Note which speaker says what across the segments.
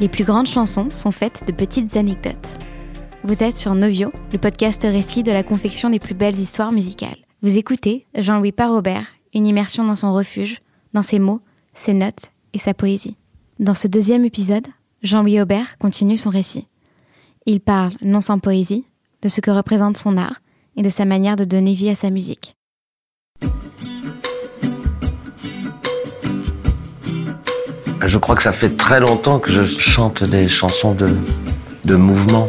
Speaker 1: Les plus grandes chansons sont faites de petites anecdotes. Vous êtes sur Novio, le podcast récit de la confection des plus belles histoires musicales. Vous écoutez Jean-Louis Parobert, une immersion dans son refuge, dans ses mots, ses notes et sa poésie. Dans ce deuxième épisode, Jean-Louis Aubert continue son récit. Il parle, non sans poésie, de ce que représente son art et de sa manière de donner vie à sa musique.
Speaker 2: Je crois que ça fait très longtemps que je chante des chansons de, mouvement.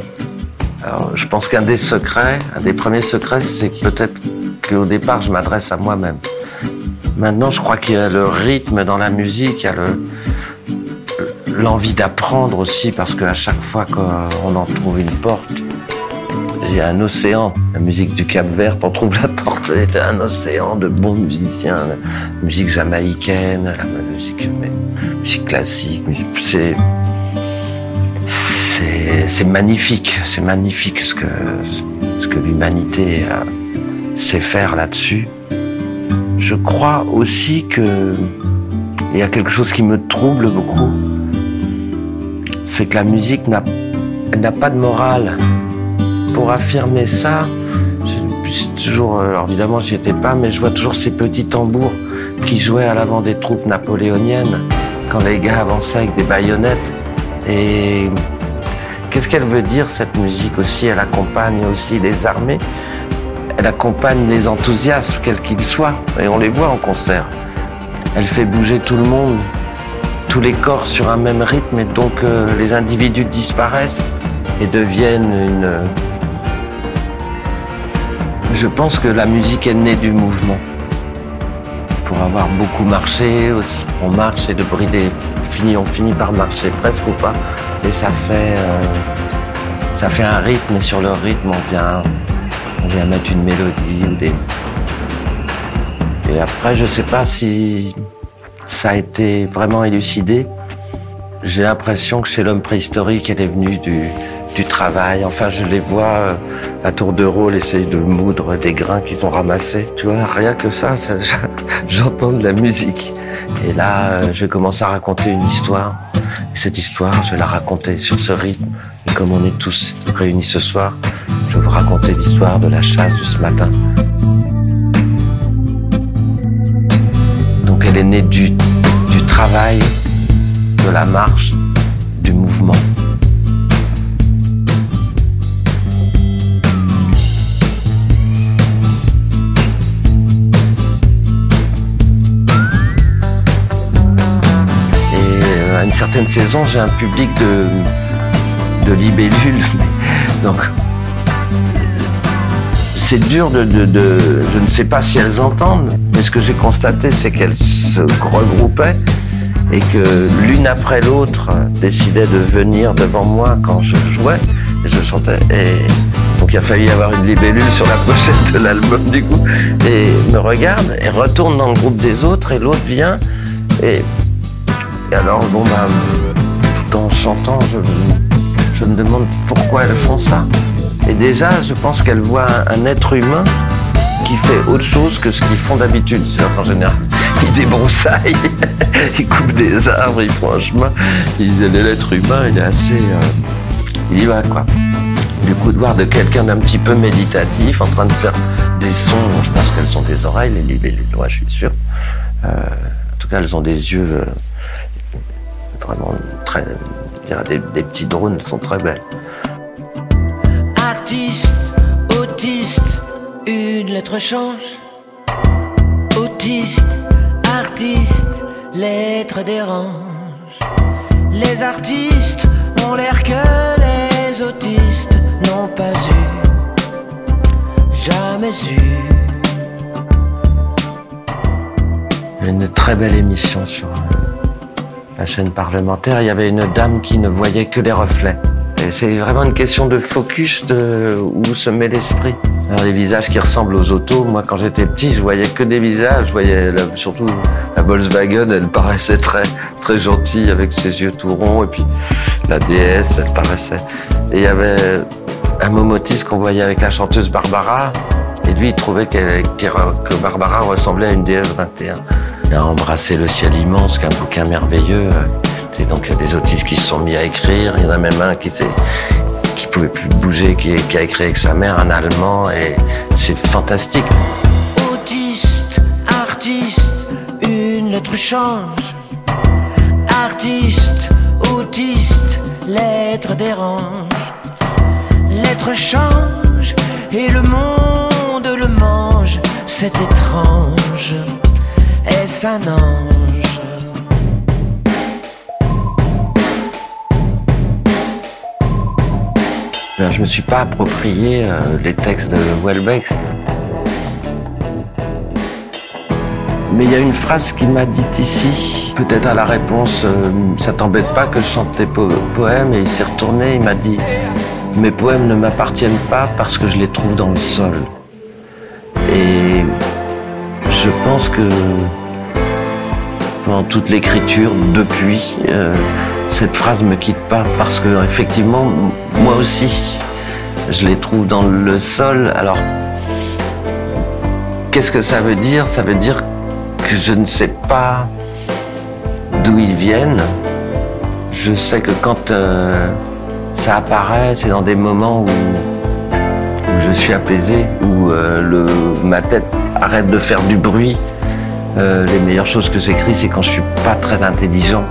Speaker 2: Je pense qu'un des secrets, un des premiers secrets, c'est peut-être qu'au départ, je m'adresse à moi-même. Maintenant, je crois qu'il y a le rythme dans la musique, il y a le, l'envie d'apprendre aussi, parce qu'à chaque fois qu'on en trouve une porte, il y a un océan. La musique du Cap Vert, on trouve la porte, c'était un océan de bons musiciens, musique jamaïcaine, la musique, musique classique. C'est, c'est, c'est magnifique, c'est magnifique ce que, ce que l'humanité sait faire là-dessus. Je crois aussi que il y a quelque chose qui me trouble beaucoup, c'est que la musique n'a pas de morale pour affirmer ça, toujours, euh, alors évidemment j'y étais pas, mais je vois toujours ces petits tambours qui jouaient à l'avant des troupes napoléoniennes quand les gars avançaient avec des baïonnettes. Et qu'est-ce qu'elle veut dire cette musique aussi? Elle accompagne aussi les armées, elle accompagne les enthousiasmes, quels qu'ils soient, et on les voit en concert. Elle fait bouger tout le monde, tous les corps sur un même rythme, et donc euh, les individus disparaissent et deviennent une, je pense que la musique est née du mouvement. Pour avoir beaucoup marché, on marche et de brider, on finit par marcher presque ou pas. Et ça fait, euh, ça fait un rythme et sur le rythme on vient, on vient mettre une mélodie ou des. Et après, je sais pas si ça a été vraiment élucidé. J'ai l'impression que c'est l'homme préhistorique, elle est venue du, du travail. Enfin, je les vois euh, à tour de rôle essayer de moudre des grains qu'ils ont ramassés. Tu vois, rien que ça, j'entends de la musique. Et là, euh, je commence à raconter une histoire. cette histoire, je la raconter sur ce rythme. Et comme on est tous réunis ce soir, je vais vous raconter l'histoire de la chasse de ce matin. Donc elle est née du travail, de la marche, du mouvement. Certaines saisons, j'ai un public de, libellules. Donc, c'est dur de, Je ne sais pas si elles entendent, mais ce que j'ai constaté, c'est qu'elles se regroupaient et que l'une après l'autre décidait de venir devant moi quand je jouais et je chantais. Et donc il a fallu y avoir une libellule sur la pochette de l'album du coup. Et me regarde et retourne dans le groupe des autres et l'autre vient et et alors, bon, bah, tout en chantant, je, me demande pourquoi elles font ça. Et déjà, je pense qu'elles voient un, être humain qui fait autre chose que ce qu'ils font d'habitude. En général, ils débroussaillent, ils coupent des arbres, ils font un chemin. L'être humain, il est assez. Euh, il y va, quoi. Du coup, de voir de quelqu'un d'un petit peu méditatif en train de faire des sons, je pense qu'elles ont des oreilles, les libellules, je suis sûr. Euh, en tout cas, elles ont des yeux. Euh, vraiment très. Des, des petits drones sont très belles.
Speaker 3: Artiste, autiste, une lettre change. Autiste, artiste, lettre dérange. Les artistes ont l'air que les autistes n'ont pas eu, jamais eu.
Speaker 2: Une très belle émission sur la chaîne parlementaire, il y avait une dame qui ne voyait que les reflets. Et c'est vraiment une question de focus de où se met l'esprit. Alors les visages qui ressemblent aux autos, moi quand j'étais petit, je voyais que des visages, je voyais surtout la Volkswagen, elle paraissait très très gentille avec ses yeux tout ronds et puis la DS, elle paraissait. Et il y avait un Momotis qu'on voyait avec la chanteuse Barbara et lui il trouvait que Barbara ressemblait à une DS 21 a embrassé le ciel immense, qu'un bouquin merveilleux. Et donc il y a des autistes qui se sont mis à écrire. Il y en a même un qui s'est pouvait plus bouger, qui, qui a écrit avec sa mère un allemand et c'est fantastique.
Speaker 3: Autiste, artiste, une lettre change. Artiste, autiste, lettre dérange. Lettre change et le monde le mange. C'est étrange. Est-ce un?
Speaker 2: Ben, Je me suis pas approprié euh, les textes de Welbeck. Mais il y a une phrase qui m'a dite ici, peut-être à la réponse, euh, ça t'embête pas que je chante tes po- poèmes Et il s'est retourné, il m'a dit, mes poèmes ne m'appartiennent pas parce que je les trouve dans le sol. Et je pense que pendant toute l'écriture, depuis, euh, cette phrase me quitte pas parce que effectivement, moi aussi, je les trouve dans le sol. Alors, qu'est-ce que ça veut dire? Ça veut dire que je ne sais pas d'où ils viennent. Je sais que quand euh, ça apparaît, c'est dans des moments où, je suis apaisé, où euh, ma tête arrête de faire du bruit. Euh, les meilleures choses que j'écris, c'est quand je suis pas très intelligent.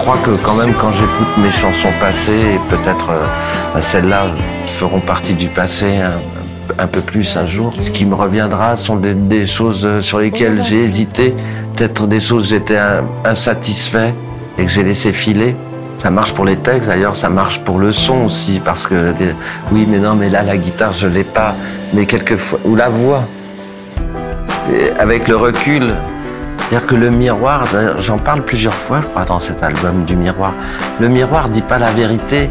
Speaker 2: Crois que quand même quand j'écoute mes chansons passées, et peut-être euh, celles-là feront partie du passé un, un peu plus un jour, ce qui me reviendra sont des, des choses euh, sur lesquelles j'ai hésité, peut-être des choses où j'étais insatisfait et que j'ai laissé filer. Ça marche pour les textes, d'ailleurs ça marche pour le son aussi, parce que euh, oui mais non mais là la guitare je l'ai pas, mais quelquefois, ou la voix. Et avec le recul, c'est-à-dire que le miroir, j'en parle plusieurs fois, je crois, dans cet album du miroir. Le miroir dit pas la vérité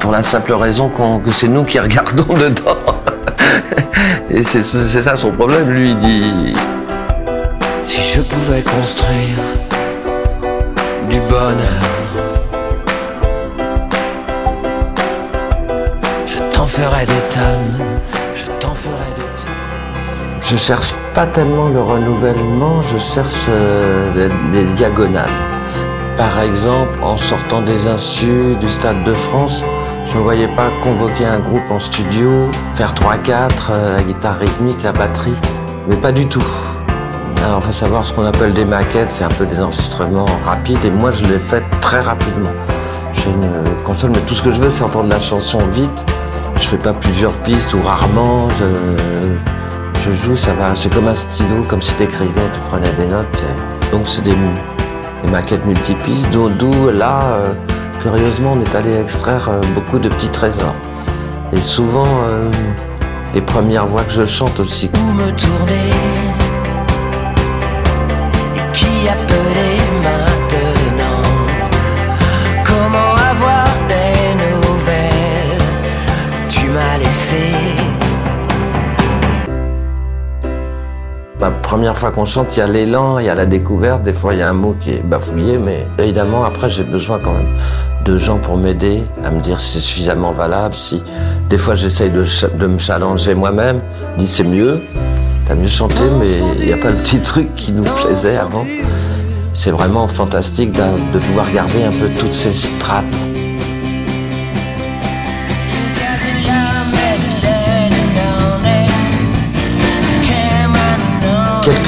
Speaker 2: pour la simple raison qu'on- que c'est nous qui regardons dedans. Et c'est c'est ça son problème, lui, il dit.
Speaker 3: Si je pouvais construire du bonheur, je t'en ferais des tonnes, je t'en ferais des tonnes.
Speaker 2: Je cherche pas tellement le renouvellement, je cherche euh, les, les diagonales. Par exemple, en sortant des insus du Stade de France, je ne voyais pas convoquer un groupe en studio, faire 3-4, euh, la guitare rythmique, la batterie, mais pas du tout. Alors, il faut savoir ce qu'on appelle des maquettes, c'est un peu des enregistrements rapides, et moi, je l'ai fait très rapidement. J'ai une console, mais tout ce que je veux, c'est entendre la chanson vite. Je fais pas plusieurs pistes ou rarement. Je joue, ça va. C'est comme un stylo, comme si tu écrivais, tu prenais des notes. Donc, c'est des, des maquettes multipistes, d'où là, euh, curieusement, on est allé extraire euh, beaucoup de petits trésors. Et souvent, euh, les premières voix que je chante aussi.
Speaker 3: Et
Speaker 2: La première fois qu'on chante, il y a l'élan, il y a la découverte. Des fois, il y a un mot qui est bafouillé, mais évidemment, après, j'ai besoin quand même de gens pour m'aider à me dire si c'est suffisamment valable. Si des fois, j'essaye de, me challenger moi-même, dis c'est mieux, t'as mieux chanté, mais il n'y a pas le petit truc qui nous plaisait avant. C'est vraiment fantastique de pouvoir garder un peu toutes ces strates.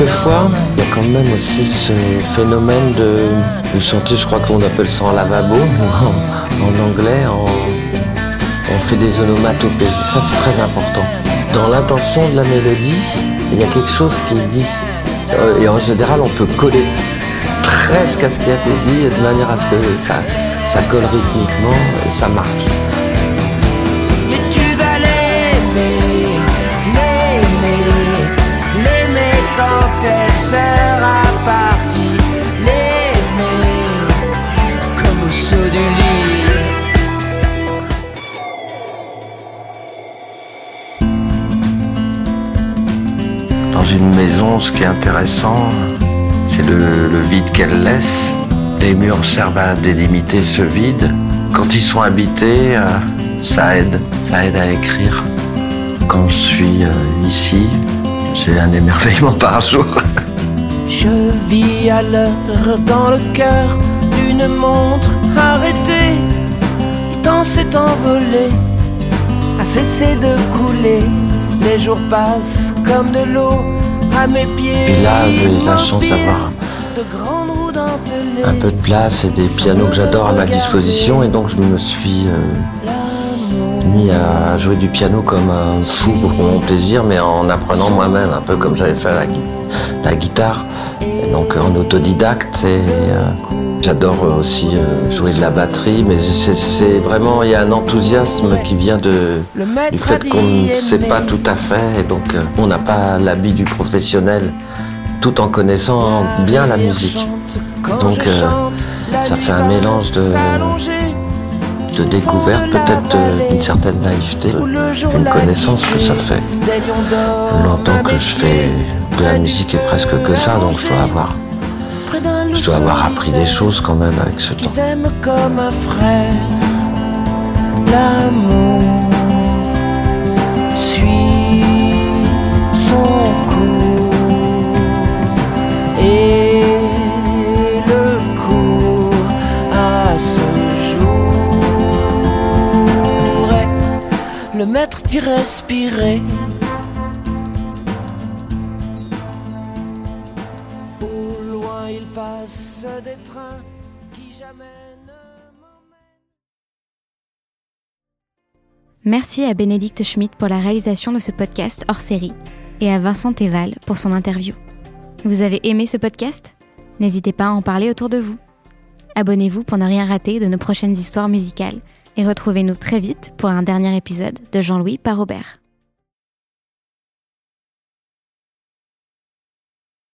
Speaker 2: Quelquefois, il y a quand même aussi ce phénomène de, de chanter, je crois qu'on appelle ça en lavabo, en, en anglais, en- on fait des onomatopées. Ça, c'est très important. Dans l'intention de la mélodie, il y a quelque chose qui est dit. Euh, Et en général, on peut coller presque à ce qui a été dit, de manière à ce que ça, ça colle rythmiquement et ça marche. Dans une maison, ce qui est intéressant, c'est le, vide qu'elle laisse. Les murs servent à délimiter ce vide. Quand ils sont habités, euh, ça aide, ça aide à écrire. Quand je suis euh, ici, j'ai un émerveillement par jour.
Speaker 3: Je vis à l'heure dans le cœur d'une montre arrêtée. Le temps s'est envolé, a cessé de couler. Les jours passent comme de l'eau à mes pieds.
Speaker 2: Et là, j'ai la chance d'avoir un peu de place et des pianos que j'adore à ma disposition. Et donc, je me suis euh, mis à jouer du piano comme un fou pour mon plaisir, mais en apprenant moi-même, un peu comme j'avais fait la, gui- la guitare. Et donc, en autodidacte. Et euh, j'adore aussi euh, jouer de la batterie, mais c'est vraiment, il y a un enthousiasme qui vient de, du fait qu'on ne sait pas tout à fait, et donc euh, on n'a pas l'habit du professionnel, tout en connaissant bien la musique. Donc, euh, ça fait un mélange de- De découverte, peut-être euh, une certaine naïveté, une connaissance que ça fait longtemps que je fais de la musique et presque que ça, donc je dois avoir, je dois avoir appris des choses quand même avec ce temps.
Speaker 3: aiment comme un frère. L'amour suit son cours et le cours à ce jour est le maître d'y respirer.
Speaker 1: Merci à Bénédicte Schmidt pour la réalisation de ce podcast hors série et à Vincent Teval pour son interview. Vous avez aimé ce podcast? N'hésitez pas à en parler autour de vous. Abonnez-vous pour ne rien rater de nos prochaines histoires musicales et retrouvez-nous très vite pour un dernier épisode de Jean-Louis par Robert.